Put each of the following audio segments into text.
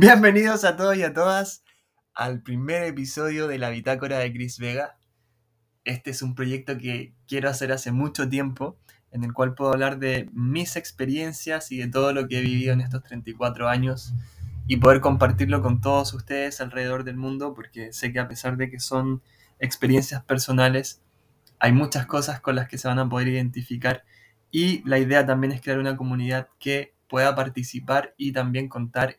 Bienvenidos a todos y a todas al primer episodio de la Bitácora de Chris Vega. Este es un proyecto que quiero hacer hace mucho tiempo, en el cual puedo hablar de mis experiencias y de todo lo que he vivido en estos 34 años y poder compartirlo con todos ustedes alrededor del mundo, porque sé que a pesar de que son experiencias personales, hay muchas cosas con las que se van a poder identificar y la idea también es crear una comunidad que pueda participar y también contar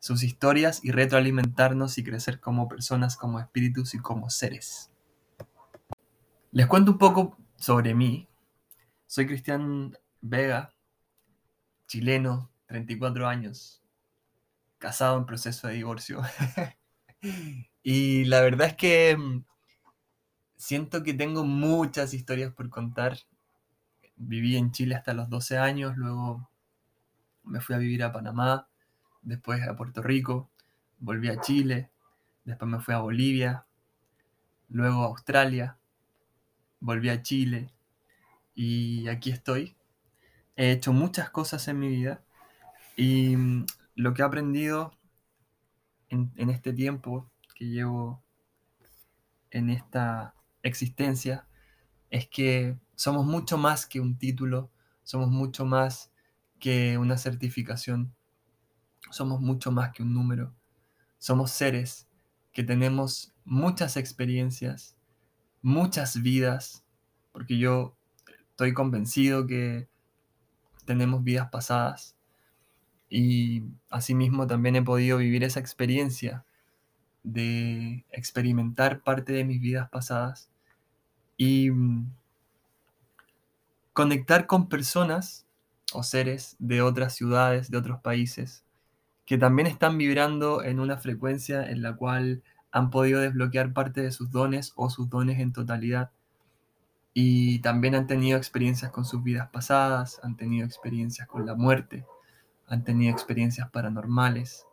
sus historias y retroalimentarnos y crecer como personas, como espíritus y como seres. Les cuento un poco sobre mí. Soy Cristian Vega, chileno, 34 años, casado en proceso de divorcio. y la verdad es que mm, siento que tengo muchas historias por contar. Viví en Chile hasta los 12 años, luego me fui a vivir a Panamá, después a Puerto Rico, volví a Chile, después me fui a Bolivia, luego a Australia, volví a Chile y aquí estoy. He hecho muchas cosas en mi vida y mm, lo que he aprendido en, en este tiempo que llevo en esta existencia es que somos mucho más que un título, somos mucho más que una certificación, somos mucho más que un número. Somos seres que tenemos muchas experiencias, muchas vidas, porque yo estoy convencido que tenemos vidas pasadas y asimismo también he podido vivir esa experiencia de experimentar parte de mis vidas pasadas y mm, conectar con personas o seres de otras ciudades, de otros países, que también están vibrando en una frecuencia en la cual han podido desbloquear parte de sus dones o sus dones en totalidad. Y también han tenido experiencias con sus vidas pasadas, han tenido experiencias con la muerte, han tenido experiencias paranormales.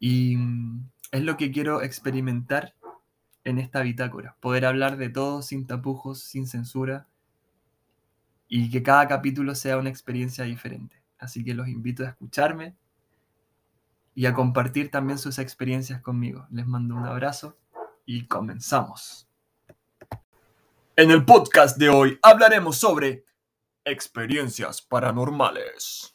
Y mm, es lo que quiero experimentar en esta bitácora, poder hablar de todo sin tapujos, sin censura, y que cada capítulo sea una experiencia diferente. Así que los invito a escucharme, y a compartir también sus experiencias conmigo. Les mando un abrazo y comenzamos. En el podcast de hoy hablaremos sobre experiencias paranormales.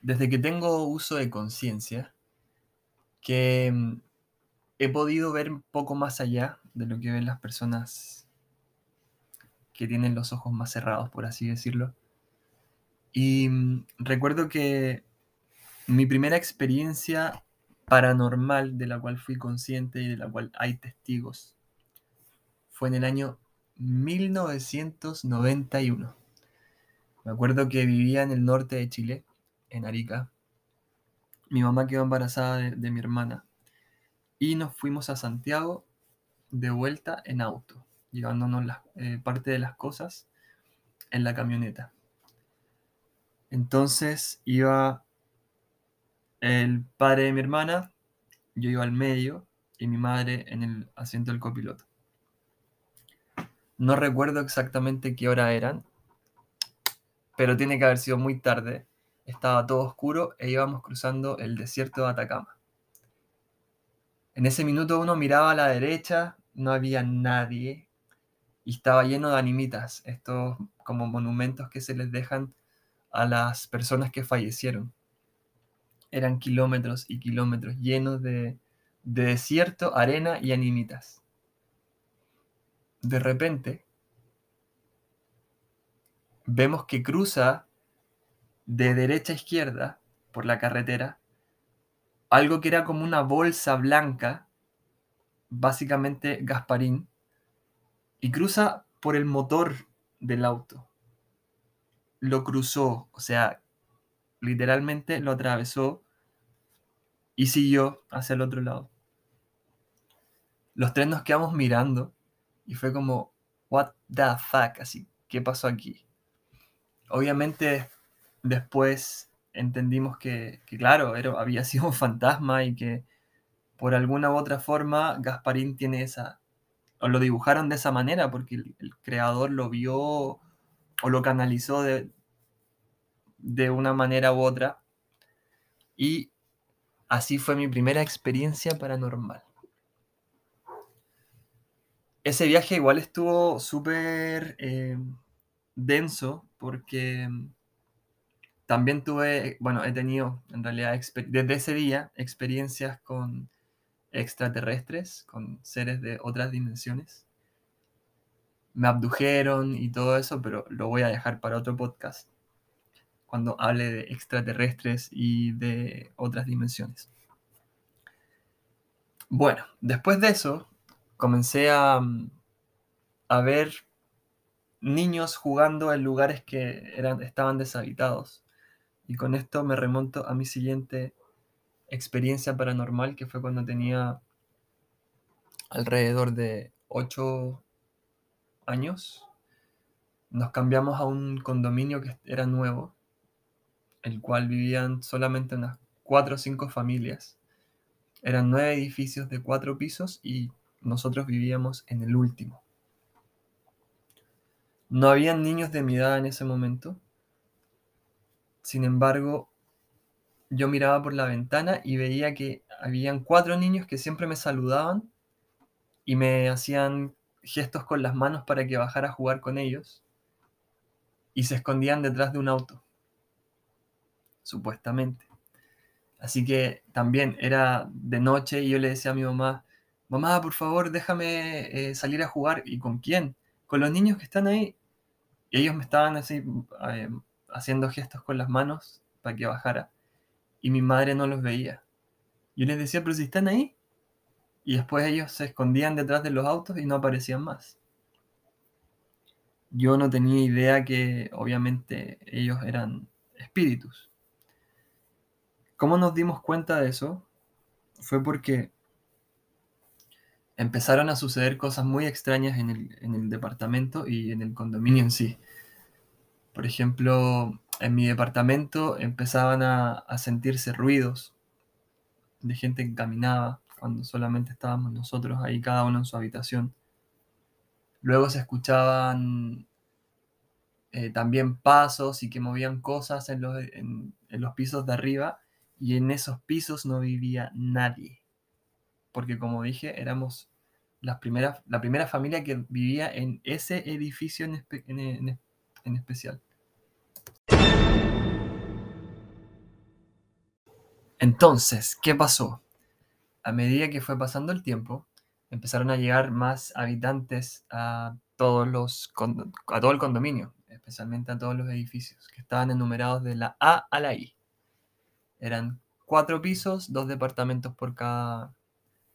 Desde que tengo uso de conciencia, que mm, he podido ver un poco más allá de lo que ven las personas que tienen los ojos más cerrados, por así decirlo y mm, recuerdo que mi primera experiencia paranormal de la cual fui consciente y de la cual hay testigos fue en el año 1991. Me acuerdo que vivía en el norte de Chile, en Arica. Mi mamá quedó embarazada de, mi hermana y nos fuimos a Santiago de vuelta en auto, llevándonos la, eh, parte de las cosas en la camioneta. Entonces iba el padre de mi hermana, yo iba al medio y mi madre en el asiento del copiloto. No recuerdo exactamente qué hora eran, pero tiene que haber sido muy tarde. Estaba todo oscuro e íbamos cruzando el desierto de Atacama. En ese minuto uno miraba a la derecha, no había nadie y estaba lleno de animitas, estos como monumentos que se les dejan a las personas que fallecieron. Eran kilómetros y kilómetros llenos de, desierto, arena y animitas. De repente, vemos que cruza de derecha a izquierda por la carretera algo que era como una bolsa blanca, básicamente Gasparín, y cruza por el motor del auto lo cruzó, o sea, literalmente lo atravesó y siguió hacia el otro lado. Los tres nos quedamos mirando y fue como, what the fuck, así, ¿qué pasó aquí? Obviamente después entendimos que, claro, era, había sido un fantasma y que por alguna u otra forma Gasparín tiene esa, o lo dibujaron de esa manera porque el creador lo vio o lo canalizó de, de una manera u otra. Y así fue mi primera experiencia paranormal. Ese viaje igual estuvo súper eh, denso porque también tuve, bueno, he tenido en realidad desde ese día experiencias con extraterrestres, con seres de otras dimensiones. Me abdujeron y todo eso, pero lo voy a dejar para otro podcast, cuando hable de extraterrestres y de otras dimensiones. Bueno, después de eso, comencé a, a ver niños jugando en lugares que eran, estaban deshabitados. Y con esto me remonto a mi siguiente experiencia paranormal, que fue cuando tenía alrededor de 8 años. Nos cambiamos a un condominio que era nuevo, el cual vivían solamente unas 4 o 5 familias. Eran nueve edificios de cuatro pisos y nosotros vivíamos en el último. No habían niños de mi edad en ese momento, sin embargo, yo miraba por la ventana y veía que habían cuatro niños que siempre me saludaban y me hacían gestos con las manos para que bajara a jugar con ellos y se escondían detrás de un auto, supuestamente. Así que también era de noche y yo le decía a mi mamá, mamá, por favor, déjame eh, salir a jugar. ¿Y con quién? Con los niños que están ahí. Y ellos me estaban así eh, haciendo gestos con las manos para que bajara. Y mi madre no los veía. Yo les decía, pero si están ahí. Y después ellos se escondían detrás de los autos y no aparecían más. Yo no tenía idea que obviamente ellos eran espíritus. ¿Cómo nos dimos cuenta de eso? Fue porque empezaron a suceder cosas muy extrañas en el, en el departamento y en el condominio en sí. Por ejemplo, en mi departamento empezaban a, sentirse ruidos de gente que caminaba cuando solamente estábamos nosotros ahí, cada uno en su habitación. Luego se escuchaban eh, también pasos y que movían cosas en los, en pisos de arriba y en esos pisos no vivía nadie. Porque como dije, éramos las primeras, la primera familia que vivía en ese edificio en, en especial. Entonces, ¿qué pasó? A medida que fue pasando el tiempo, empezaron a llegar más habitantes a, todos los, a todo el condominio, especialmente a todos los edificios, que estaban enumerados de la A a la I. Eran cuatro pisos, dos departamentos por cada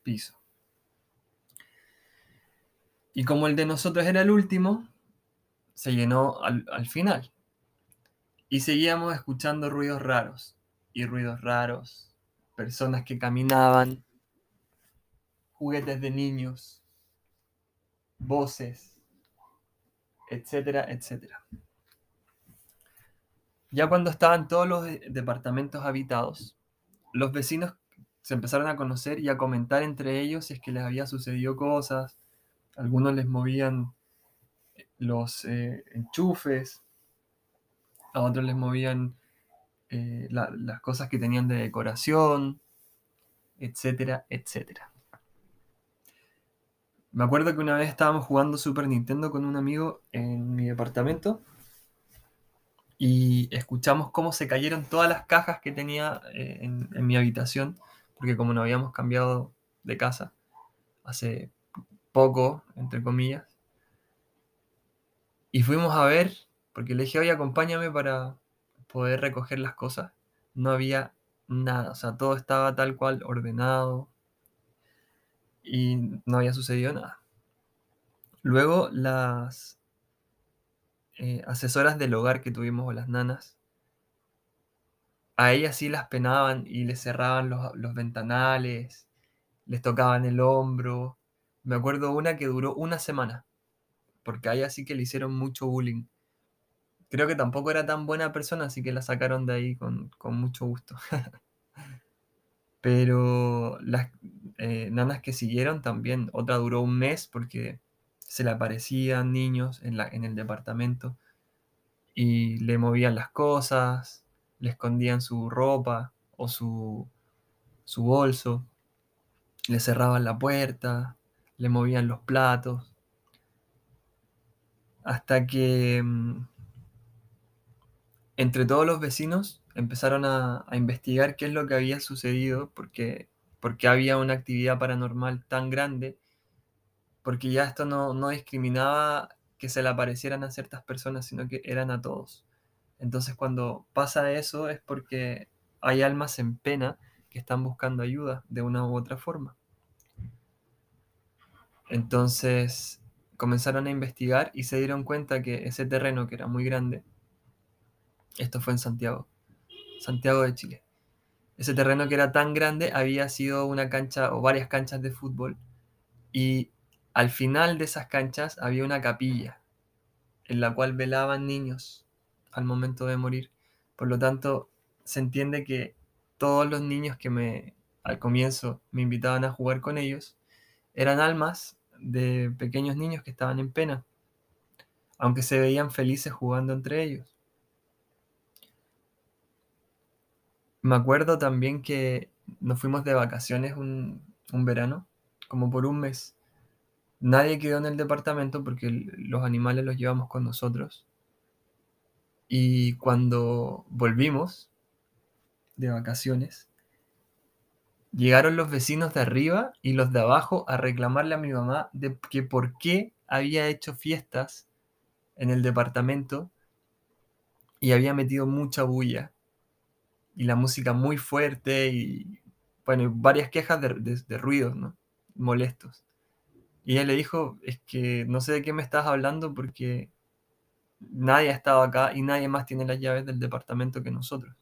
piso. Y como el de nosotros era el último, se llenó al final. Y seguíamos escuchando ruidos raros y ruidos raros, personas que caminaban, juguetes de niños, voces, etcétera, etcétera. Ya cuando estaban todos los departamentos habitados, los vecinos se empezaron a conocer y a comentar entre ellos si es que les había sucedido cosas. Algunos les movían los eh, enchufes, a otros les movían eh, las cosas que tenían de decoración, etcétera, etcétera. Me acuerdo que una vez estábamos jugando Super Nintendo con un amigo en mi departamento y escuchamos cómo se cayeron todas las cajas que tenía eh, en, en, mi habitación, porque como no habíamos cambiado de casa hace poco, entre comillas, y fuimos a ver, porque le dije, oye, acompáñame para, poder recoger las cosas, no había nada, o sea, todo estaba tal cual ordenado y no había sucedido nada. Luego las eh, asesoras del hogar que tuvimos o las nanas, a ellas sí las penaban y les cerraban los, los ventanales, les tocaban el hombro. Me acuerdo una que duró una semana, porque a ella sí que le hicieron mucho bullying creo que tampoco era tan buena persona, así que la sacaron de ahí con, mucho gusto. Pero las eh, nanas que siguieron también, otra duró un mes porque se le aparecían niños en, la, en el departamento y le movían las cosas, le escondían su ropa o su, su bolso, le cerraban la puerta, le movían los platos, hasta que mm, entre todos los vecinos empezaron a, investigar qué es lo que había sucedido, porque, porque había una actividad paranormal tan grande, porque ya esto no, no discriminaba que se le aparecieran a ciertas personas, sino que eran a todos. Entonces cuando pasa eso es porque hay almas en pena que están buscando ayuda de una u otra forma. Entonces comenzaron a investigar y se dieron cuenta que ese terreno que era muy grande, esto fue en Santiago, Santiago de Chile, ese terreno que era tan grande había sido una cancha o varias canchas de fútbol y al final de esas canchas había una capilla en la cual velaban niños al momento de morir. Por lo tanto, se entiende que todos los niños que me al comienzo me invitaban a jugar con ellos eran almas de pequeños niños que estaban en pena, aunque se veían felices jugando entre ellos. Me acuerdo también que nos fuimos de vacaciones un, verano, como por un mes. Nadie quedó en el departamento porque los animales los llevamos con nosotros. Y cuando volvimos de vacaciones, llegaron los vecinos de arriba y los de abajo a reclamarle a mi mamá de que por qué había hecho fiestas en el departamento y había metido mucha bulla y la música muy fuerte y bueno, varias quejas de, ruidos. Molestos. Y ella le dijo, es que no sé de qué me estás hablando porque nadie ha estado acá y nadie más tiene las llaves del departamento que nosotros.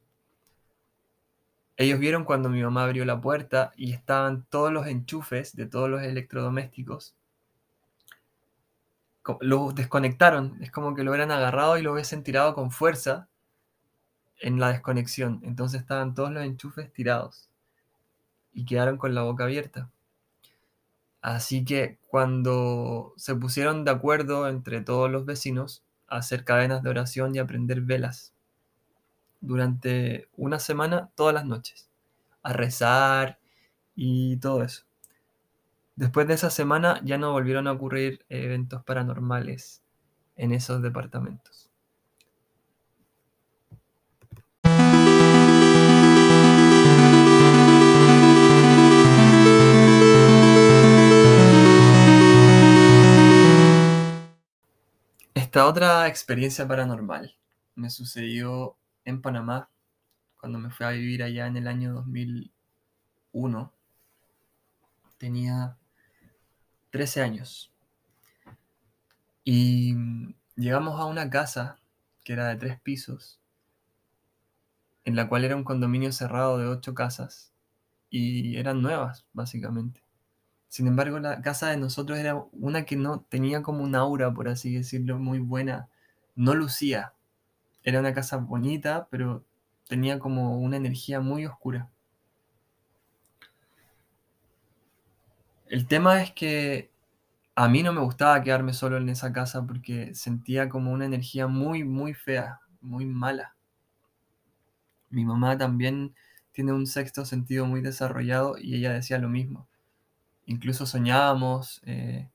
Ellos vieron cuando mi mamá abrió la puerta y estaban todos los enchufes de todos los electrodomésticos. Los desconectaron, es como que lo hubieran agarrado y lo hubiesen tirado con fuerza en la desconexión. Entonces estaban todos los enchufes tirados y quedaron con la boca abierta. Así que cuando se pusieron de acuerdo entre todos los vecinos a hacer cadenas de oración y a prender velas durante una semana todas las noches, a rezar y todo eso. Después de esa semana ya no volvieron a ocurrir eventos paranormales en esos departamentos. Esta otra experiencia paranormal me sucedió en Panamá cuando me fui a vivir allá en el año 2001. Tenía 13 años. Y llegamos a una casa que era de tres pisos, en la cual era un condominio cerrado de ocho casas y eran nuevas, básicamente. Sin embargo, la casa de nosotros era una que no tenía como un aura, por así decirlo, muy buena. No lucía. Era una casa bonita, pero tenía como una energía muy oscura. El tema es que a mí no me gustaba quedarme solo en esa casa porque sentía como una energía muy, muy fea, muy mala. Mi mamá también tiene un sexto sentido muy desarrollado y ella decía lo mismo incluso soñábamos eh,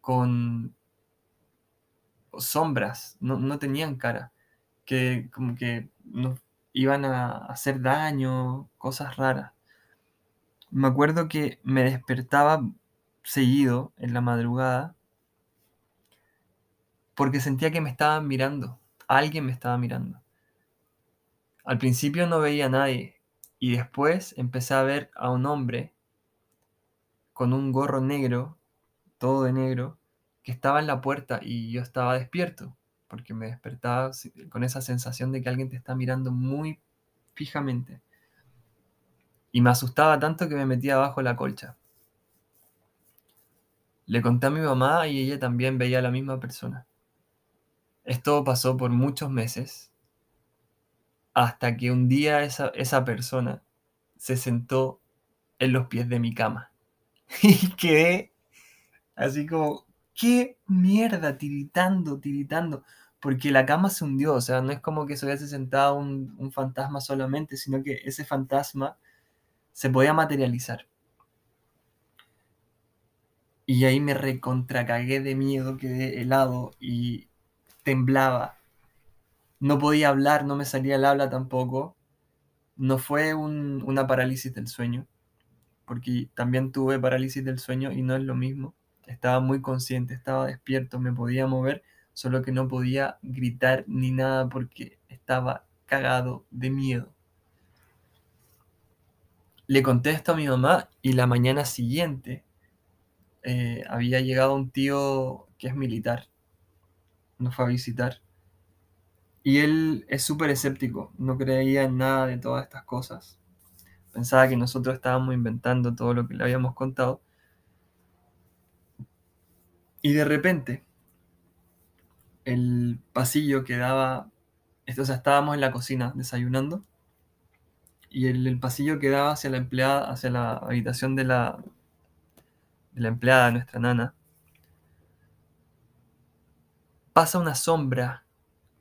con sombras, no, tenían cara, que como que nos iban a hacer daño, cosas raras. Me acuerdo que me despertaba seguido en la madrugada porque sentía que me estaban mirando, alguien me estaba mirando. Al principio no veía a nadie y después empecé a ver a un hombre con un gorro negro, todo de negro, que estaba en la puerta y yo estaba despierto, porque me despertaba con esa sensación de que alguien te está mirando muy fijamente. Y me asustaba tanto que me metía abajo la colcha. Le conté a mi mamá y ella también veía a la misma persona. Esto pasó por muchos meses, hasta que un día esa, esa persona se sentó en los pies de mi cama. Y quedé así como, qué mierda, tiritando, tiritando. porque la cama se hundió, o sea, no es como que se hubiese sentado un, un fantasma solamente, sino que ese fantasma se podía materializar. Y ahí me recontracagué de miedo, quedé helado y temblaba. No podía hablar, no me salía el habla tampoco. No fue un- una parálisis del sueño, porque también tuve parálisis del sueño y no es lo mismo. Estaba muy consciente, estaba despierto, me podía mover, solo que no podía gritar ni nada porque estaba cagado de miedo. Le conté esto a mi mamá y la mañana siguiente eh, había llegado un tío que es militar, nos fue a visitar. Y él es súper escéptico, no creía en nada de todas estas cosas. Pensaba que nosotros estábamos inventando todo lo que le habíamos contado. Y de repente, el pasillo que daba, o sea, estábamos en la cocina desayunando, y el, el pasillo que daba hacia la empleada, hacia la habitación de la, de la empleada, nuestra nana, pasa una sombra,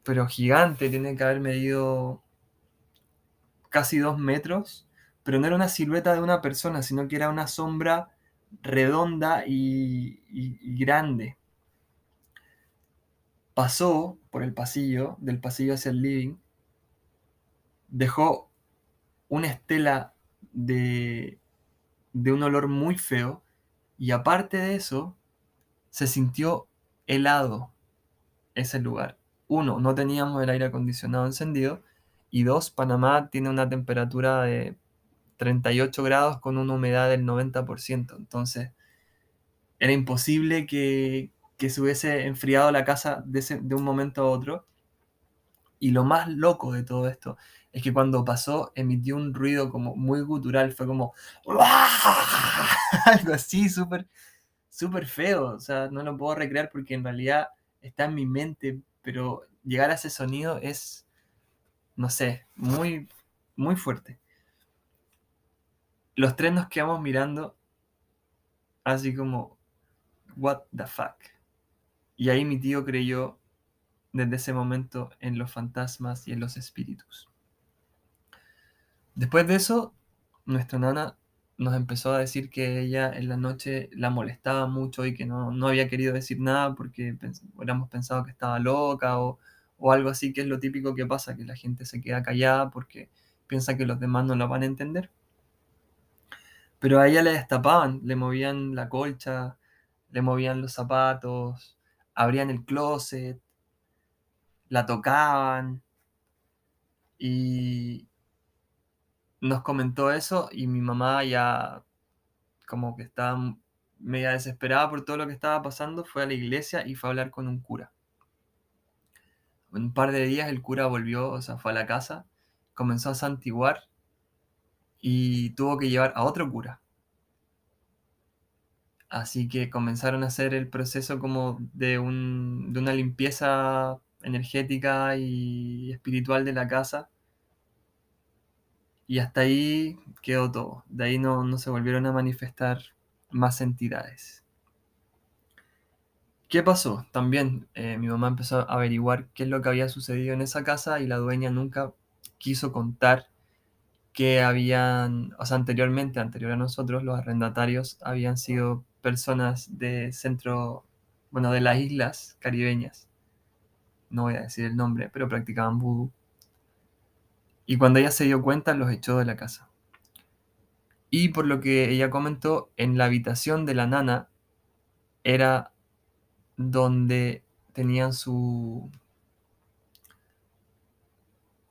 pero gigante, tiene que haber medido casi dos metros, pero no era una silueta de una persona, sino que era una sombra redonda y, grande. Pasó por el pasillo, del pasillo hacia el living, dejó una estela de, de un olor muy feo y aparte de eso, se sintió helado ese lugar. Uno, no teníamos el aire acondicionado encendido y dos, Panamá tiene una temperatura de 38 grados con una humedad del 90%. Entonces, era imposible que, se hubiese enfriado la casa de un momento a otro. Y lo más loco de todo esto es que cuando pasó emitió un ruido como muy gutural, fue como algo así, súper súper feo. O sea, no lo puedo recrear porque en realidad está en mi mente, pero llegar a ese sonido es, no sé, muy, muy fuerte. Los tres nos quedamos mirando así como, what the fuck. Y ahí mi tío creyó desde ese momento en los fantasmas y en los espíritus. Después de eso, nuestra nana nos empezó a decir que ella en la noche la molestaba mucho y que no, no había querido decir nada porque pens- hubiéramos pensado que estaba loca o, o algo así, que es lo típico que pasa, que la gente se queda callada porque piensa que los demás no la van a entender. Pero a ella le destapaban, le movían la colcha, le movían los zapatos, abrían el closet, la tocaban y nos comentó eso y mi mamá ya como que estaba media desesperada por todo lo que estaba pasando, fue a la iglesia y fue a hablar con un cura. En un par de días el cura volvió, o sea, fue a la casa, comenzó a santiguar y tuvo que llevar a otro cura. Así que comenzaron a hacer el proceso como de, un, de una limpieza energética y espiritual de la casa. Y hasta ahí quedó todo. De ahí no, no se volvieron a manifestar más entidades. ¿Qué pasó? También eh, mi mamá empezó a averiguar qué es lo que había sucedido en esa casa y la dueña nunca quiso contar que habían, o sea, anteriormente, anterior a nosotros, los arrendatarios habían sido personas de centro, bueno, de las islas caribeñas. No voy a decir el nombre, pero practicaban vudú. Y cuando ella se dio cuenta, los echó de la casa. Y por lo que ella comentó, en la habitación de la nana era donde tenían su.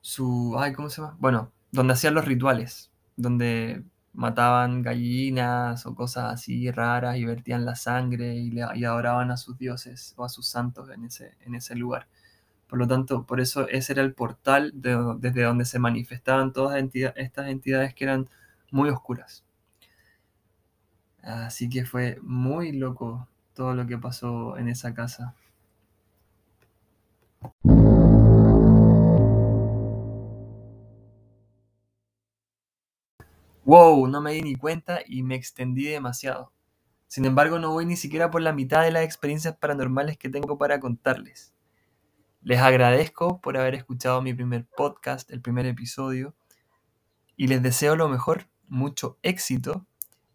su. Ay, ¿cómo se llama? Bueno, donde hacían los rituales. Donde mataban gallinas o cosas así raras y vertían la sangre y, le- y adoraban a sus dioses o a sus santos en ese, en ese lugar. Por lo tanto, por eso ese era el portal de- desde donde se manifestaban todas estas entidades que eran muy oscuras. Así que fue muy loco todo lo que pasó en esa casa. Wow, no me di ni cuenta y me extendí demasiado. Sin embargo, no voy ni siquiera por la mitad de las experiencias paranormales que tengo para contarles. Les agradezco por haber escuchado mi primer podcast, el primer episodio, y les deseo lo mejor, mucho éxito,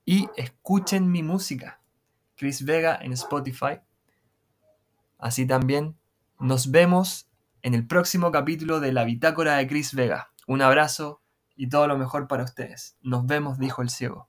y escuchen mi música, Chris Vega en Spotify. Así también nos vemos en el próximo capítulo de la bitácora de Chris Vega. Un abrazo y todo lo mejor para ustedes. Nos vemos, dijo el ciego.